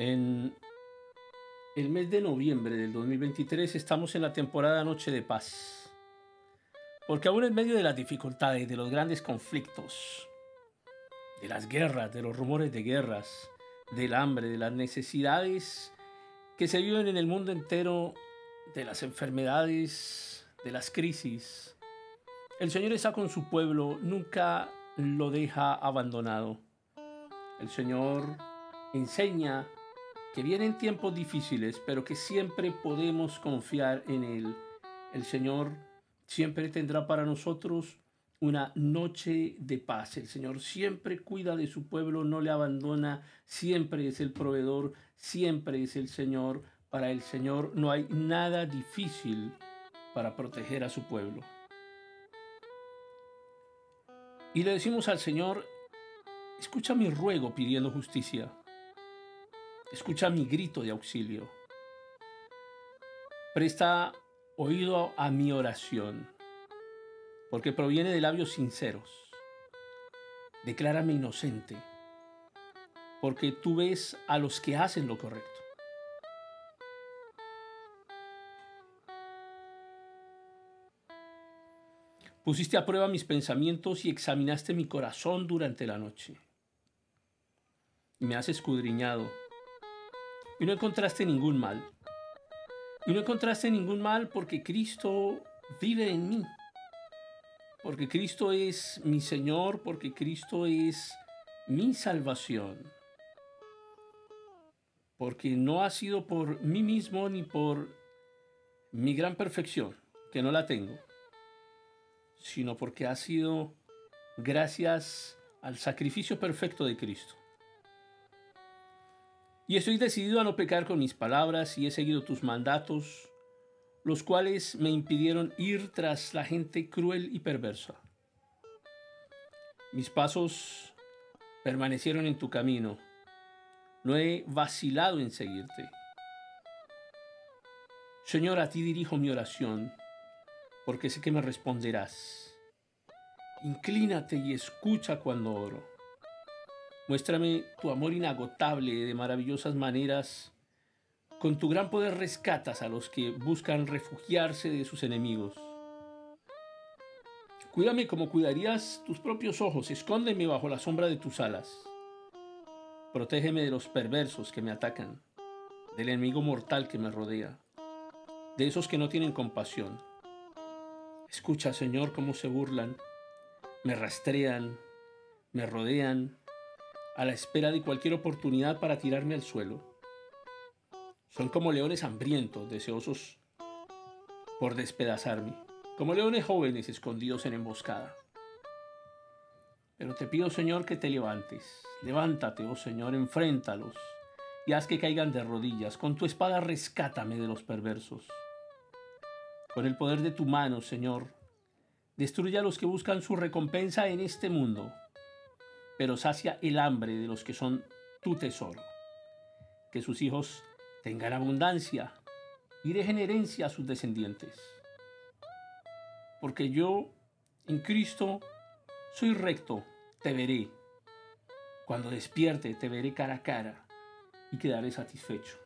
En el mes de noviembre del 2023 estamos en la temporada Noche de Paz. Porque aún en medio de las dificultades, de los grandes conflictos, de las guerras, de los rumores de guerras, del hambre, de las necesidades que se viven en el mundo entero, de las enfermedades, de las crisis, el Señor está con su pueblo, nunca lo deja abandonado. El Señor enseña que vienen tiempos difíciles, pero que siempre podemos confiar en Él. El Señor siempre tendrá para nosotros una noche de paz. El Señor siempre cuida de su pueblo, no le abandona, siempre es el proveedor, siempre es el Señor. Para el Señor no hay nada difícil para proteger a su pueblo. Y le decimos al Señor, escucha mi ruego pidiendo justicia. Escucha mi grito de auxilio. Presta oído a mi oración, porque proviene de labios sinceros. Declárame inocente, porque tú ves a los que hacen lo correcto. Pusiste a prueba mis pensamientos y examinaste mi corazón durante la noche. Me has escudriñado y no encontraste ningún mal. Y no encontraste ningún mal porque Cristo vive en mí. Porque Cristo es mi Señor, porque Cristo es mi salvación. Porque no ha sido por mí mismo ni por mi gran perfección, que no la tengo, sino porque ha sido gracias al sacrificio perfecto de Cristo. Y estoy decidido a no pecar con mis palabras y he seguido tus mandatos, los cuales me impidieron ir tras la gente cruel y perversa. Mis pasos permanecieron en tu camino. No he vacilado en seguirte. Señor, a ti dirijo mi oración, porque sé que me responderás. Inclínate y escucha cuando oro. Muéstrame tu amor inagotable de maravillosas maneras. Con tu gran poder rescatas a los que buscan refugiarse de sus enemigos. Cuídame como cuidarías tus propios ojos, escóndeme bajo la sombra de tus alas. Protégeme de los perversos que me atacan, del enemigo mortal que me rodea, de esos que no tienen compasión. Escucha, Señor, cómo se burlan, me rastrean, me rodean, a la espera de cualquier oportunidad para tirarme al suelo. Son como leones hambrientos, deseosos por despedazarme, como leones jóvenes escondidos en emboscada. Pero te pido, Señor, que te levantes. Levántate, oh Señor, enfréntalos y haz que caigan de rodillas. Con tu espada rescátame de los perversos. Con el poder de tu mano, Señor, destruye a los que buscan su recompensa en este mundo pero sacia el hambre de los que son tu tesoro. Que sus hijos tengan abundancia y dejen herencia a sus descendientes. Porque yo, en Cristo, soy recto, te veré. Cuando despierte, te veré cara a cara y quedaré satisfecho.